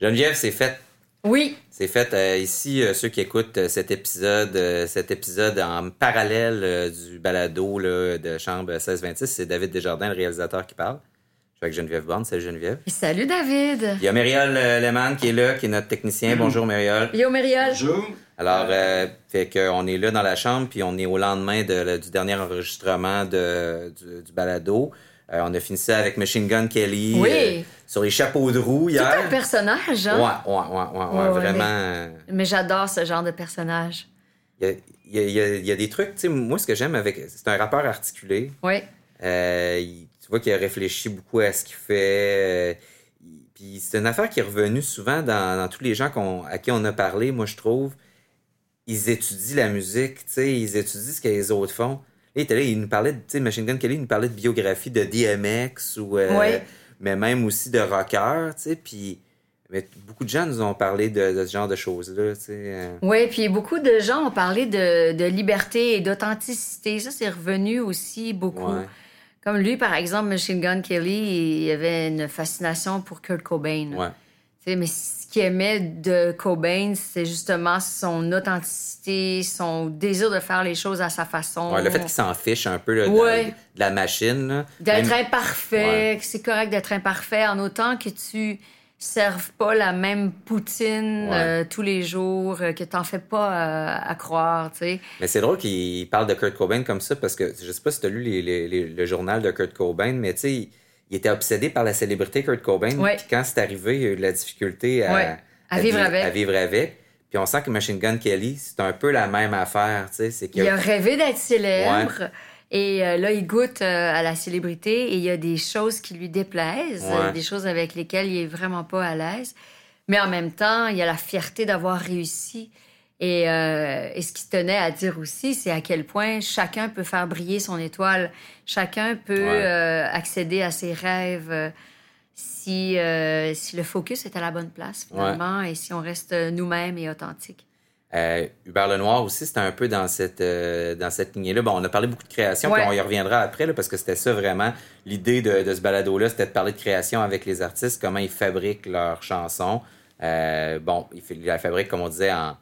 Geneviève, c'est fait. Oui. C'est fait euh, ici, euh, ceux qui écoutent euh, cet épisode, euh, cet épisode en parallèle euh, du balado là, de Chambre 1626, c'est David Desjardins, le réalisateur, qui parle. Je suis avec Geneviève Borne. Salut Geneviève. Et salut David. Il y a Mériol euh, Lehmann qui est là, qui est notre technicien. Bonjour Mériol. Yo Mériol. Bonjour. Alors, euh, fait que on est là dans la chambre, puis on est au lendemain de- le- du dernier enregistrement de, du, du balado. Euh, on a fini ça avec Machine Gun Kelly Oui. euh, sur les chapeaux de roue C'est hier. un personnage, hein? ouais, ouais, ouais, ouais, vraiment. Mais j'adore ce genre de personnage. Il y a, y y y des trucs, tu sais, moi, ce que j'aime avec. C'est un rappeur articulé. Oui. Euh, tu vois qu'il a réfléchi beaucoup à ce qu'il fait. Puis c'est une affaire qui est revenue souvent dans, dans tous les gens à qui on a parlé, moi, je trouve. Ils étudient la musique, tu sais, ils étudient ce que les autres font. Il nous parlait de, tu sais, Machine Gun Kelly, il nous parlait de biographie de DMX ou. euh, Ouais. Mais même aussi de rocker, tu sais, puis. Mais beaucoup de gens nous ont parlé de, de ce genre de choses-là, tu sais. euh. Oui, puis beaucoup de gens ont parlé de, de liberté et d'authenticité. Ça, c'est revenu aussi beaucoup. Ouais. Comme lui, par exemple, Machine Gun Kelly, il avait une fascination pour Kurt Cobain. Ouais. Mais ce qu'il aimait de Cobain, c'est justement son authenticité, son désir de faire les choses à sa façon. Ouais, le fait qu'il s'en fiche un peu là, de, Ouais. de la machine. D'être Même- imparfait, Ouais. c'est correct d'être imparfait en autant que tu serves pas la même poutine euh, tous les jours, euh, que t'en fais pas euh, à croire, tu sais. Mais c'est drôle qu'il parle de Kurt Cobain comme ça parce que je sais pas si tu as lu les- les- les- le journal de Kurt Cobain, mais tu sais, il, était obsédé par la célébrité Kurt Cobain. Ouais. Puis quand c'est arrivé, il a eu de la difficulté à, Ouais. À vivre vi- avec. à vivre avec. Puis on sent que Machine Gun Kelly, c'est un peu la même affaire, tu sais. Que Il a rêvé d'être célèbre. Et euh, là, il goûte euh, à la célébrité et il y a des choses qui lui déplaisent, euh, des choses avec lesquelles il est vraiment pas à l'aise. Mais en même temps, il y a la fierté d'avoir réussi. Et, euh, et ce qui tenait à dire aussi, c'est à quel point chacun peut faire briller son étoile. Chacun peut Ouais. euh, accéder à ses rêves euh, si, si le focus est à la bonne place, finalement, et si on reste nous-mêmes et authentiques. Hubert Lenoir aussi, c'était un peu dans cette, dans cette lignée-là. Bon, on a parlé beaucoup de création, Ouais. puis on y reviendra après, là, parce que c'était ça vraiment. L'idée de, de ce balado-là, c'était de parler de création avec les artistes, comment ils fabriquent leurs chansons. Bon, ils la fabriquent, comme on disait, en,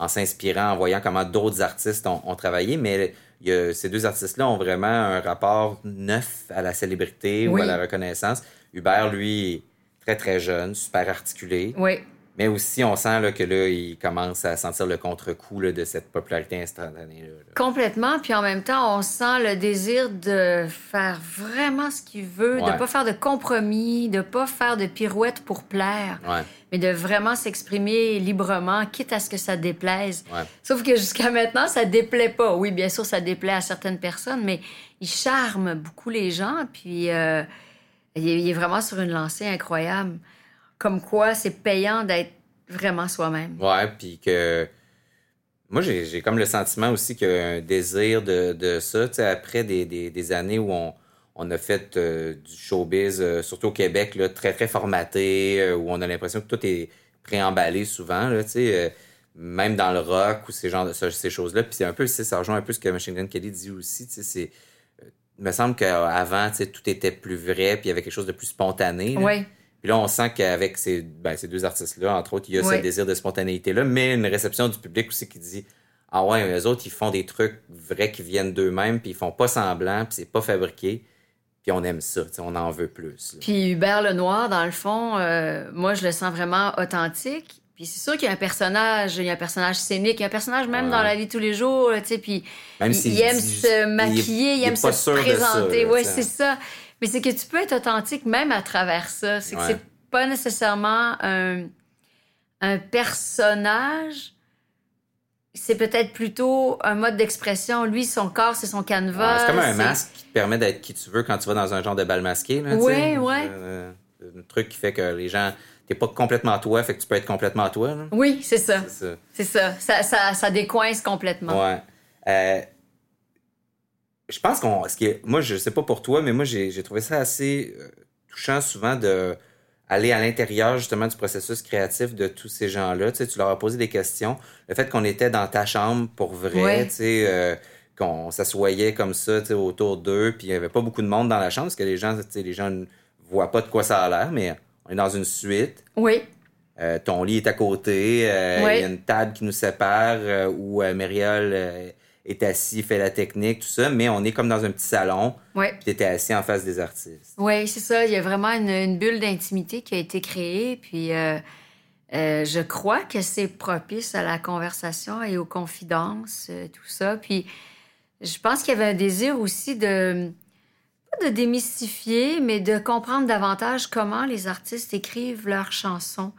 en s'inspirant, en voyant comment d'autres artistes ont, ont travaillé. Mais il y a- ces deux artistes-là ont vraiment un rapport neuf à la célébrité ou à la reconnaissance. Hubert, lui, très, très jeune, super articulé. Oui, Mais aussi, on sent là, que là, il commence à sentir le contre-coup de cette popularité instantanée. Là. Complètement. Puis en même temps, on sent le désir de faire vraiment ce qu'il veut, Ouais. de pas faire de compromis, de pas faire de pirouettes pour plaire, Ouais, mais de vraiment s'exprimer librement, quitte à ce que ça déplaise. ouais. Sauf que jusqu'à maintenant, ça déplaît pas. Oui, bien sûr, ça déplaît à certaines personnes, mais il charme beaucoup les gens. Puis euh, il est vraiment sur une lancée incroyable. Comme quoi, c'est payant d'être vraiment soi-même. Ouais, puis que. Moi, j'ai comme le sentiment aussi qu'il y a un désir de, de ça. Tu sais, après des, des, des années où on, on a fait euh, du showbiz, euh, surtout au Québec, là, très, très formaté, euh, où on a l'impression que tout est préemballé souvent, là, tu sais. même dans le rock ou ces, genres de, ce- ces choses-là. Puis c'est un peu, ça rejoint un peu ce que Machine Gun Kelly dit aussi. Tu sais, c'est. Il me semble qu'avant, tu sais, tout était plus vrai, puis il y avait quelque chose de plus spontané. Oui, Puis là, on sent qu'avec ces, ben, ces deux artistes-là, entre autres, il y a ce désir de spontanéité-là, mais une réception du public aussi qui dit Ah ouais, eux autres, ils font des trucs vrais qui viennent d'eux-mêmes, puis ils font pas semblant, puis c'est pas fabriqué, puis on aime ça, on en veut plus. là. Puis Hubert Lenoir, dans le fond, euh, moi, je le sens vraiment authentique. Puis c'est sûr qu'il y a un personnage, il y a un personnage scénique, il y a un personnage même Ouais. dans la vie de tous les jours, tu sais, puis Même il, aime se il- maquiller, il, aime se présenter. Oui, c'est ça. Mais c'est que tu peux être authentique même à travers ça. C'est que Ouais. c'est pas nécessairement un, un personnage, c'est peut-être plutôt un mode d'expression. Lui, son corps, c'est son Ouais, canevas. c'est comme un masque qui te permet d'être qui tu veux quand tu vas dans un genre de bal masqué. Là, sais. Ouais, ouais. Euh, un truc qui fait que les gens. T'es pas complètement toi, fait que tu peux être complètement toi. là. Oui, c'est ça. C'est ça. C'est ça. Ça, ça. ça décoince complètement. Ouais. Euh, je pense qu'on. Ce qui est, moi, je sais pas pour toi, mais moi, j'ai trouvé ça assez euh, touchant souvent de aller à l'intérieur justement du processus créatif de tous ces gens-là. Tu sais, tu leur as posé des questions. Le fait qu'on était dans ta chambre pour vrai, Ouais. tu sais, euh, qu'on s'assoyait comme ça, tu sais, autour d'eux, puis il y avait pas beaucoup de monde dans la chambre, parce que les gens, tu sais, les gens ne voient pas de quoi ça a l'air, mais on est dans une suite. Oui. euh, ton lit est à côté, euh, il y a une table qui nous sépare où Mériol euh, est assis, fait la technique, tout ça, mais on est comme dans un petit salon, Oui. puis t'étais assis en face des artistes. Oui, c'est ça. Il y a vraiment une, une bulle d'intimité qui a été créée. Puis euh, euh, je crois que c'est propice à la conversation et aux confidences, euh, tout ça. Puis je pense qu'il y avait un désir aussi de, pas de démystifier, mais de comprendre davantage comment les artistes écrivent leurs chansons.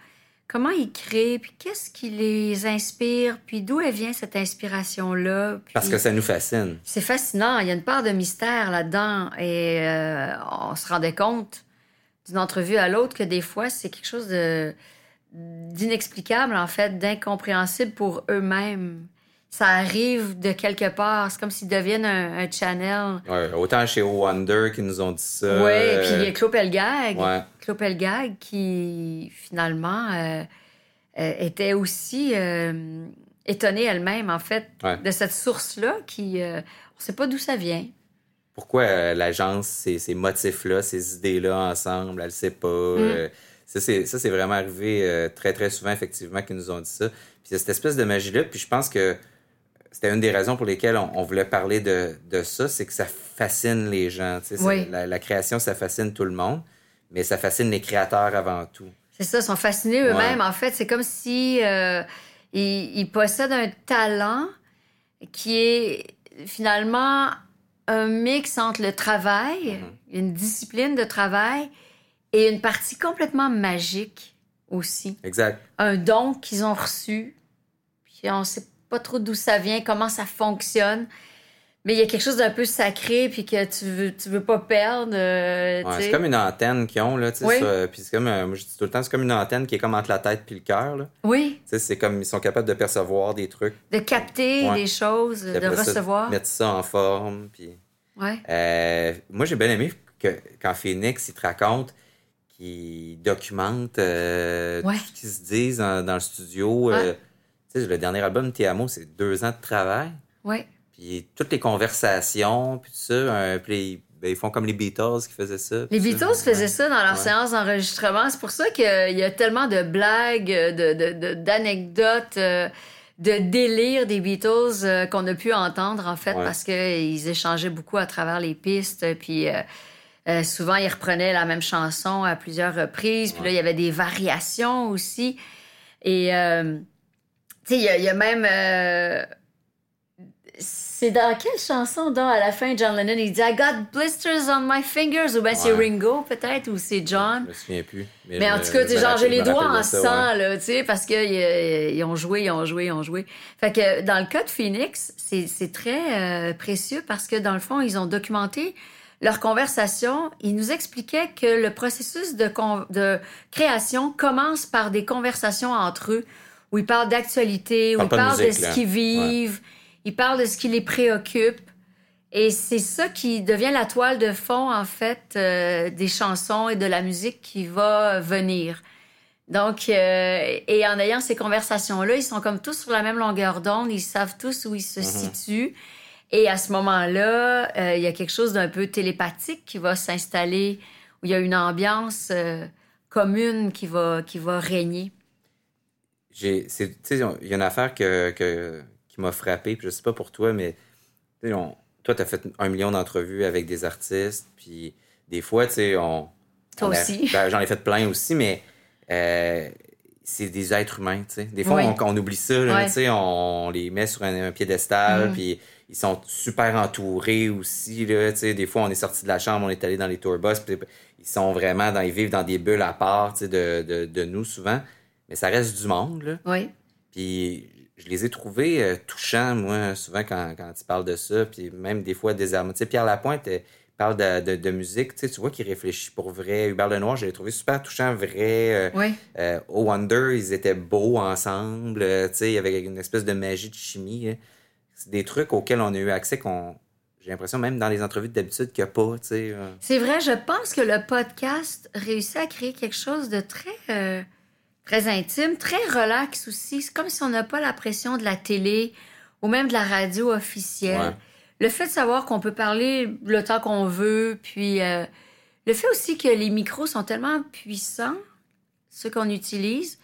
Comment ils créent, puis qu'est-ce qui les inspire, puis d'où elle vient cette inspiration-là. puis- Parce que ça nous fascine. c'est fascinant. Il y a une part de mystère là-dedans. Et euh, on se rendait compte d'une entrevue à l'autre que des fois, c'est quelque chose de d'inexplicable, en fait, d'incompréhensible pour eux-mêmes. Ça arrive de quelque part. C'est comme s'ils deviennent un, un channel. Ouais, autant chez Wonder qui nous ont dit ça. Oui, euh, puis il y a Claude Pelgag. ouais. Claude Pelgag qui, finalement, euh, euh, était aussi euh, étonnée elle-même, en fait, Ouais. de cette source-là qui... euh, on ne sait pas d'où ça vient. pourquoi euh, l'agence, ces, ces motifs-là, ces idées-là ensemble, elle sait pas. Mm. euh, ça, c'est, c'est vraiment arrivé euh, très, très souvent, effectivement, qu'ils nous ont dit ça. Puis a cette espèce de magie-là. Puis je pense que c'était une des raisons pour lesquelles on, on voulait parler de, de ça, c'est que ça fascine les gens. tu sais, c'est- Oui. La, la création, ça fascine tout le monde, mais ça fascine les créateurs avant tout. C'est ça, ils sont fascinés eux-mêmes. En fait, c'est comme si euh, ils, ils possèdent un talent qui est finalement un mix entre le travail, une discipline de travail, et une partie complètement magique aussi. Exact. Un don qu'ils ont reçu, puis on sait pas trop d'où ça vient, comment ça fonctionne. Mais il y a quelque chose d'un peu sacré, puis que tu veux, tu veux pas perdre. euh, Ouais, c'est comme une antenne qu'ils ont, là. Oui. ça, Puis c'est comme, euh, moi je dis tout le temps, c'est comme une antenne qui est comme entre la tête puis le cœur, là. Oui, c'est comme, ils sont capables de percevoir des trucs. de capter Ouais. des choses, de après ça, recevoir. mettre ça en forme, puis... Ouais. Euh, moi, j'ai bien aimé que quand Phoenix, il te raconte qu'il documente tout ce qu'ils se disent dans, dans le studio. Ouais. Sais, le dernier album, Tiamo, c'est deux ans de travail. Ouais. Puis toutes les conversations, puis tout ça. euh, puis ils, ben, ils font comme les Beatles qui faisaient ça. Les ça. Beatles faisaient Ouais. ça dans leur Ouais. séance d'enregistrement. C'est pour ça qu'il y a tellement de blagues, de, de- de- d'anecdotes, euh, de délires des Beatles euh, qu'on a pu entendre, en fait, Ouais. parce qu'ils échangeaient beaucoup à travers les pistes. Puis euh, euh, souvent, ils reprenaient la même chanson à plusieurs reprises. Puis là, il y avait des variations aussi. Et, euh, tu sais, il y, a- il y a même... euh, c'est dans quelle chanson, donc, à la fin, John Lennon, il dit I got blisters on my fingers, ou bien c'est. Ringo, peut-être, ou c'est John? Je me souviens plus. Mais en me- tout cas, genre, j'ai les doigts en sang, ouais. là, tu sais, parce qu'ils ont joué, ils ont joué, ils ont joué. Fait que dans le cas de Phoenix, c'est c'est très euh, précieux parce que dans le fond, ils ont documenté leur conversation. Ils nous expliquaient que le processus de, de création commence par des conversations entre eux où ils parlent d'actualité, où ils de parlent de, ce qu'ils vivent, ils parlent de ce qui les préoccupe. Et c'est ça qui devient la toile de fond, en fait, euh, des chansons et de la musique qui va venir. Donc, euh, et en ayant ces conversations-là, ils sont comme tous sur la même longueur d'onde, ils savent tous où ils se situent. Et à ce moment-là, euh, il y a quelque chose d'un peu télépathique qui va s'installer, où il y a une ambiance euh, commune qui va, qui va régner. J'ai, il y a une affaire que, que- qui m'a frappé, puis je sais pas pour toi, mais on- toi, tu as fait un million d'entrevues avec des artistes, puis des fois, tu sais, on. Toi on a- aussi. ben, j'en ai fait plein aussi, mais euh, c'est des êtres humains, tu sais. Des fois, Oui. on, on oublie ça, là, sais, on les met sur un, un piédestal, Mhm. puis ils sont super entourés aussi, là, tu sais. Des fois, on est sorti de la chambre, on est allé dans les tour bus, puis ils sont vraiment dans, ils vivent dans des bulles à part, tu sais, de, de, de nous souvent. Mais ça reste du monde, là. Oui. Puis je les ai trouvés euh, touchants, moi, souvent quand, quand ils parlent de ça. Puis même des fois désarmants. Tu sais, Pierre Lapointe euh, parle de, de, de musique. Tu sais, tu vois qu'il réfléchit pour vrai. Hubert Lenoir, je l'ai trouvé super touchant, vrai. Euh, Oui. euh, au Wonder, ils étaient beaux ensemble. tu sais, il y avait une espèce de magie de chimie. hein. C'est des trucs auxquels on a eu accès qu'on. J'ai l'impression, même dans les entrevues d'habitude, qu'il n'y a pas, tu sais. C'est vrai, je pense que le podcast réussit à créer quelque chose de très, très intime, très relax aussi. C'est comme si on n'a pas la pression de la télé ou même de la radio officielle. Ouais. Le fait de savoir qu'on peut parler le temps qu'on veut, puis euh, le fait aussi que les micros sont tellement puissants, ceux qu'on utilise,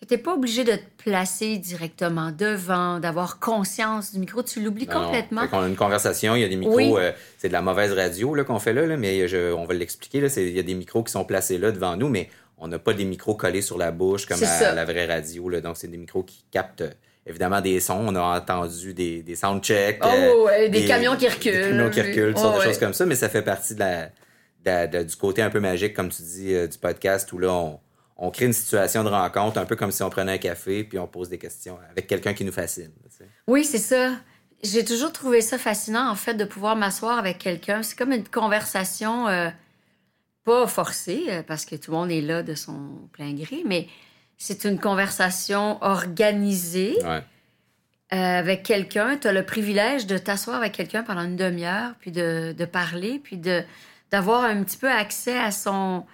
que tu n'es pas obligé de te placer directement devant, d'avoir conscience du micro. Tu l'oublies non. complètement. Fait qu'on a une conversation, il y a des micros, Oui. euh, c'est de la mauvaise radio là, qu'on fait là, là, mais je- on va l'expliquer. là, c'est- Il y a des micros qui sont placés là devant nous, mais on n'a pas des micros collés sur la bouche comme à, la vraie radio. Là, donc, c'est des micros qui captent euh, évidemment des sons. On a entendu des, des soundchecks. Oh, euh, des camions qui reculent. Des camions qui reculent, sortes Oh, de choses comme ça, mais ça fait partie de la, de- de- du côté un peu magique, comme tu dis, euh, du podcast où là, on, on crée une situation de rencontre, un peu comme si on prenait un café puis on pose des questions avec quelqu'un qui nous fascine. tu sais. Oui, c'est ça. J'ai toujours trouvé ça fascinant, en fait, de pouvoir m'asseoir avec quelqu'un. C'est comme une conversation euh, pas forcée, euh, parce que tout le monde est là de son plein gré, mais c'est une conversation organisée Ouais. euh, avec quelqu'un. Tu as le privilège de t'asseoir avec quelqu'un pendant une demi-heure, puis de, de parler, puis de d'avoir un petit peu accès à son,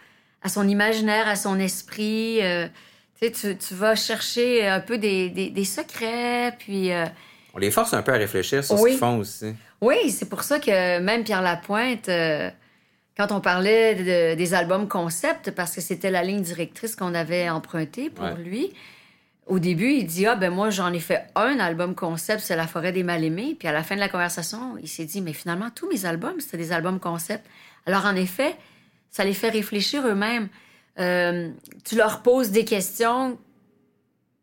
à son imaginaire, à son esprit. euh, tu, tu, vas chercher un peu des, des, des secrets, puis... euh, On les force un peu à réfléchir sur ce Oui. qu'ils font aussi. Oui, c'est pour ça que même Pierre Lapointe, euh, quand on parlait de- des albums concept, parce que c'était la ligne directrice qu'on avait empruntée pour Ouais. lui, au début, il dit Ah, ben moi, j'en ai fait un album concept, c'est La forêt des mal-aimés. Puis à la fin de la conversation, il s'est dit Mais finalement, tous mes albums, c'était des albums concept. Alors en effet, ça les fait réfléchir eux-mêmes. Euh, tu leur poses des questions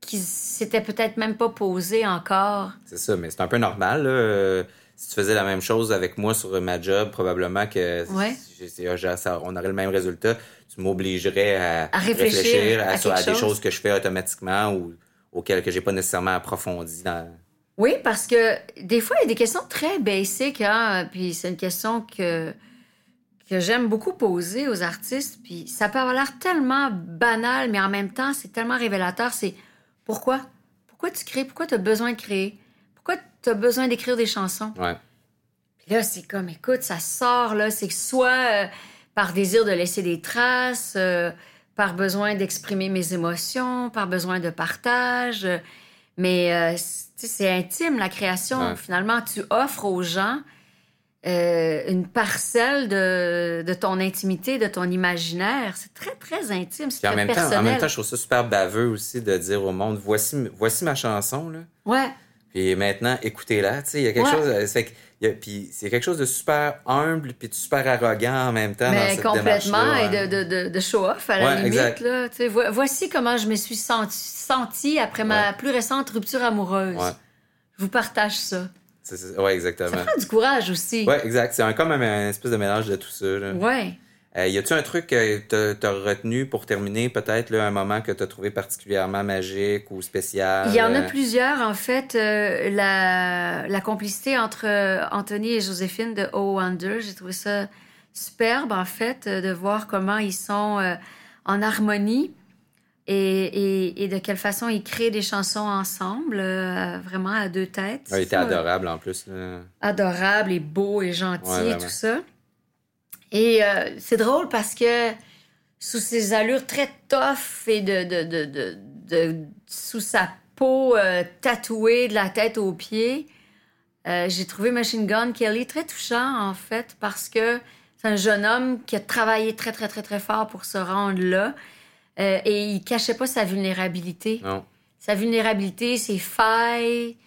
qui s'étaient peut-être même pas posées encore. C'est ça, mais c'est un peu normal. là. Si tu faisais la même chose avec moi sur ma job, probablement que Ouais. si- ça- on aurait le même résultat. Tu m'obligerais à, À réfléchir à à, sur- à quelque des chose. choses que je fais automatiquement ou auxquelles que j'ai pas nécessairement approfondi. Dans... Oui, parce que des fois, il y a des questions très basiques, hein, puis c'est une question que, que j'aime beaucoup poser aux artistes, puis ça peut avoir l'air tellement banal, mais en même temps, c'est tellement révélateur, c'est pourquoi? Pourquoi tu crées? Pourquoi tu as besoin de créer? Tu as besoin d'écrire des chansons? Ouais. Puis là, c'est comme, écoute, ça sort, là, c'est soit euh, par désir de laisser des traces, euh, par besoin d'exprimer mes émotions, par besoin de partage. euh, mais euh, c'est intime, la création. Ouais. Finalement, tu offres aux gens euh, une parcelle de, de ton intimité, de ton imaginaire. C'est très, très intime, c'est Puis en très même, temps, personnel. en même temps, je trouve ça super baveux aussi de dire au monde voici, voici ma chanson. Là. Ouais, Puis maintenant, écoutez-la. Il y a quelque Ouais. chose. euh, c'est que- a- puis c'est quelque chose de super humble puis de super arrogant en même temps dans cette complètement, et de, de, de, de show-off à la Ouais, limite. Là, vo- voici comment je me suis senti, sentie après ma plus récente rupture amoureuse. Ouais. Je vous partage ça. Ouais, exactement. Ça prend du courage aussi. Ouais, exact. C'est un, comme un, un espèce de mélange de tout ça. Là. Euh, y a-tu un truc que t'as- retenu pour terminer, peut-être, là, un moment que t'as trouvé particulièrement magique ou spécial? Il y en a euh, plusieurs, en fait. euh, la, la complicité entre Anthony et Joséphine de Oh Wonder, j'ai trouvé ça superbe, en fait, de voir comment ils sont euh, en harmonie et, et- et de quelle façon ils créent des chansons ensemble, vraiment à deux têtes. Ouais, il était adorable en plus. Là. adorable et beau et gentil Ouais, et tout ça. Et euh, c'est drôle parce que sous ses allures très tough et de, de, de, de- de- sous sa peau euh, tatouée de la tête aux pieds, euh, j'ai trouvé Machine Gun Kelly très touchant en fait parce que c'est un jeune homme qui a travaillé très très très très fort pour se rendre là et il cachait pas sa vulnérabilité. Non, Sa vulnérabilité, ses failles,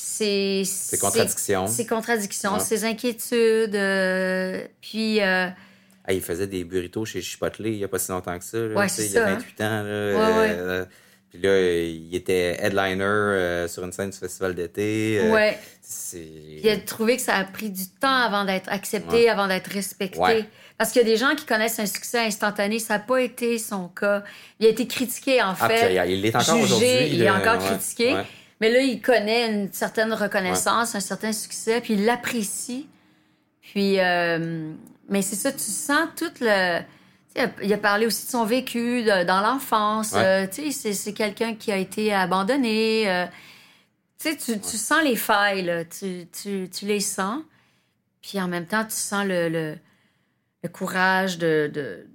ses, c'est contradiction. ses contradictions, Ouais. ses inquiétudes. euh, puis, euh, Ah, il faisait des burritos chez Chipotle il y a pas si longtemps que ça. là, Ouais, il y a ça, 28 ans. Là, Ouais, euh, Puis là, il était headliner sur une scène du festival d'été. ouais. Puis il a trouvé que ça a pris du temps avant d'être accepté, avant d'être respecté. Parce qu'il y a des gens qui connaissent un succès instantané. Ça n'a pas été son cas. Il a été critiqué, en Ah, puis fait. il est encore jugé, aujourd'hui. il est encore critiqué. Mais là, il connaît une certaine reconnaissance, un certain succès, puis il l'apprécie. Puis, euh, mais c'est ça, tu sens tout le. Il a parlé aussi de son vécu de- dans l'enfance. Ouais. Euh, c'est- quelqu'un qui a été abandonné. euh, tu tu, tu sens les failles, là. Tu, tu, tu les sens. Puis en même temps, tu sens le, le, le courage de, de,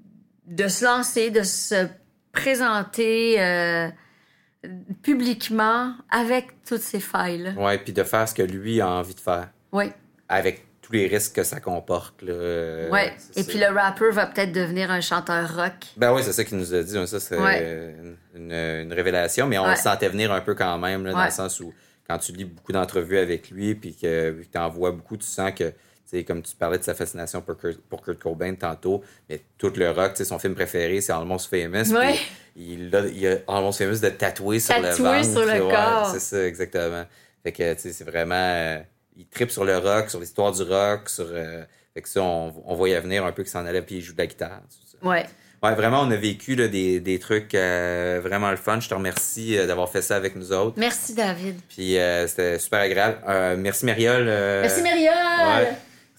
de se lancer, de se présenter euh, publiquement avec toutes ces failles-là. Ouais, puis de faire ce que lui a envie de faire. Oui, Avec tous les risques que ça comporte. Là, euh, Ouais. Et puis le rapper va peut-être devenir un chanteur rock. Ben oui, c'est ça qu'il nous a dit. hein, Ça, c'est Ouais. une, une révélation, mais on Ouais. le sentait venir un peu quand même, là, dans le sens où quand tu lis beaucoup d'entrevues avec lui, puis que tu en vois beaucoup, tu sens que, comme tu parlais de sa fascination pour Kurt, pour Kurt Cobain tantôt, mais tout le rock, son film préféré, c'est Almost Famous. Ouais. Il a, il a Almost Famous de tatouer sur le ventre. sur le ouais, corps. C'est ça, exactement. Fait que, c'est vraiment... euh, il tripe sur le rock, sur l'histoire du rock, sur... euh, fait que ça, on, on voyait venir un peu qu'il s'en allait, puis il joue de la guitare. Ouais. Ouais, vraiment, on a vécu là, des, des trucs euh, vraiment le fun. Je te remercie euh, d'avoir fait ça avec nous autres. Merci, David. Puis euh, c'était super agréable. Merci Mariole. euh, Merci, Mariole! ouais.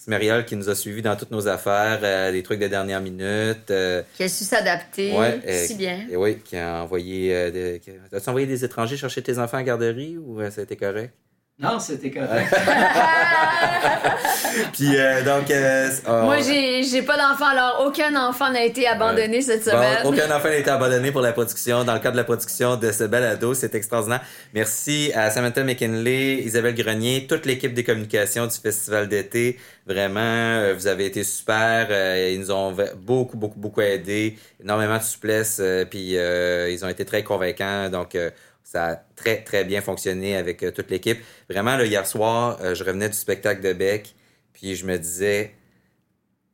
Mariole qui nous a suivis dans toutes nos affaires, euh, des trucs de dernière minute. euh, Qui a su s'adapter ouais, euh, si bien. Et oui, qui a envoyé. des- qui- As-tu envoyé des étrangers chercher tes enfants à la garderie ou ça a été correct? Non, c'était correct. Puis euh, donc. euh, oh, Moi, j'ai j'ai pas d'enfant, alors aucun enfant n'a été abandonné cette Bon, semaine. aucun enfant n'a été abandonné pour la production, dans le cadre de la production de ce balado. C'est extraordinaire. Merci à Samantha McKinley, Isabelle Grenier, toute l'équipe des communications du festival d'été. Vraiment, euh, vous avez été super. Euh, Ils nous ont beaucoup, beaucoup, beaucoup aidés. Énormément de souplesse. euh, Puis euh, ils ont été très convaincants. Donc, euh, ça a très, très bien fonctionné avec euh, toute l'équipe. Vraiment, là, hier soir, euh, je revenais du spectacle de Beck. Puis je me disais,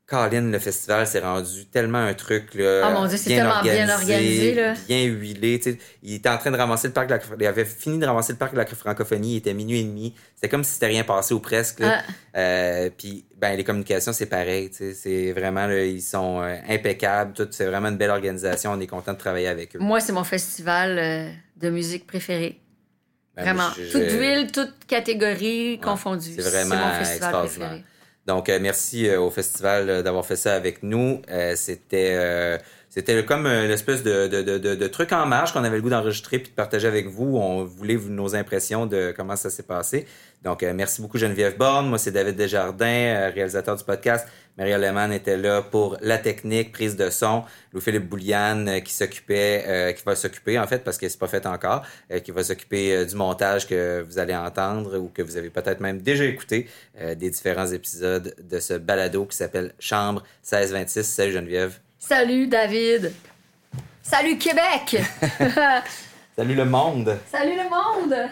Colin, le festival s'est rendu tellement un truc là, Ah, mon Dieu, c'est tellement bien organisé, là. bien huilé. tu sais. Il était en train de ramasser le parc de la il avait fini de ramasser le parc de la francophonie, il était minuit et demi. C'était comme si c'était rien passé ou presque. là. Euh, puis ben les communications, c'est pareil. C'est vraiment là, ils sont euh, impeccables. Tout, c'est vraiment une belle organisation. On est content de travailler avec eux. Moi, c'est mon festival euh, de musique préféré. Ben, Vraiment. je- je- Toute ville, toute catégorie confondue. c'est vraiment mon festival extraordinaire. préféré. Donc, euh, merci euh, au festival euh, d'avoir fait ça avec nous. C'était c'était comme euh, l'espèce de, de, de, de, truc en marge qu'on avait le goût d'enregistrer puis de partager avec vous. On voulait nos impressions de comment ça s'est passé. Donc, merci beaucoup Geneviève Borne. Moi, c'est David Desjardins, réalisateur du podcast. Maria Lehmann était là pour la technique, prise de son. Louis-Philippe Bouliane euh, qui s'occupait, euh, qui va s'occuper en fait parce que c'est pas fait encore, euh, qui va s'occuper du montage que vous allez entendre ou que vous avez peut-être même déjà écouté des différents épisodes de ce balado qui s'appelle Chambre 1626. Salut Geneviève. Salut, David. Salut, Québec. Salut le monde. Salut, le monde.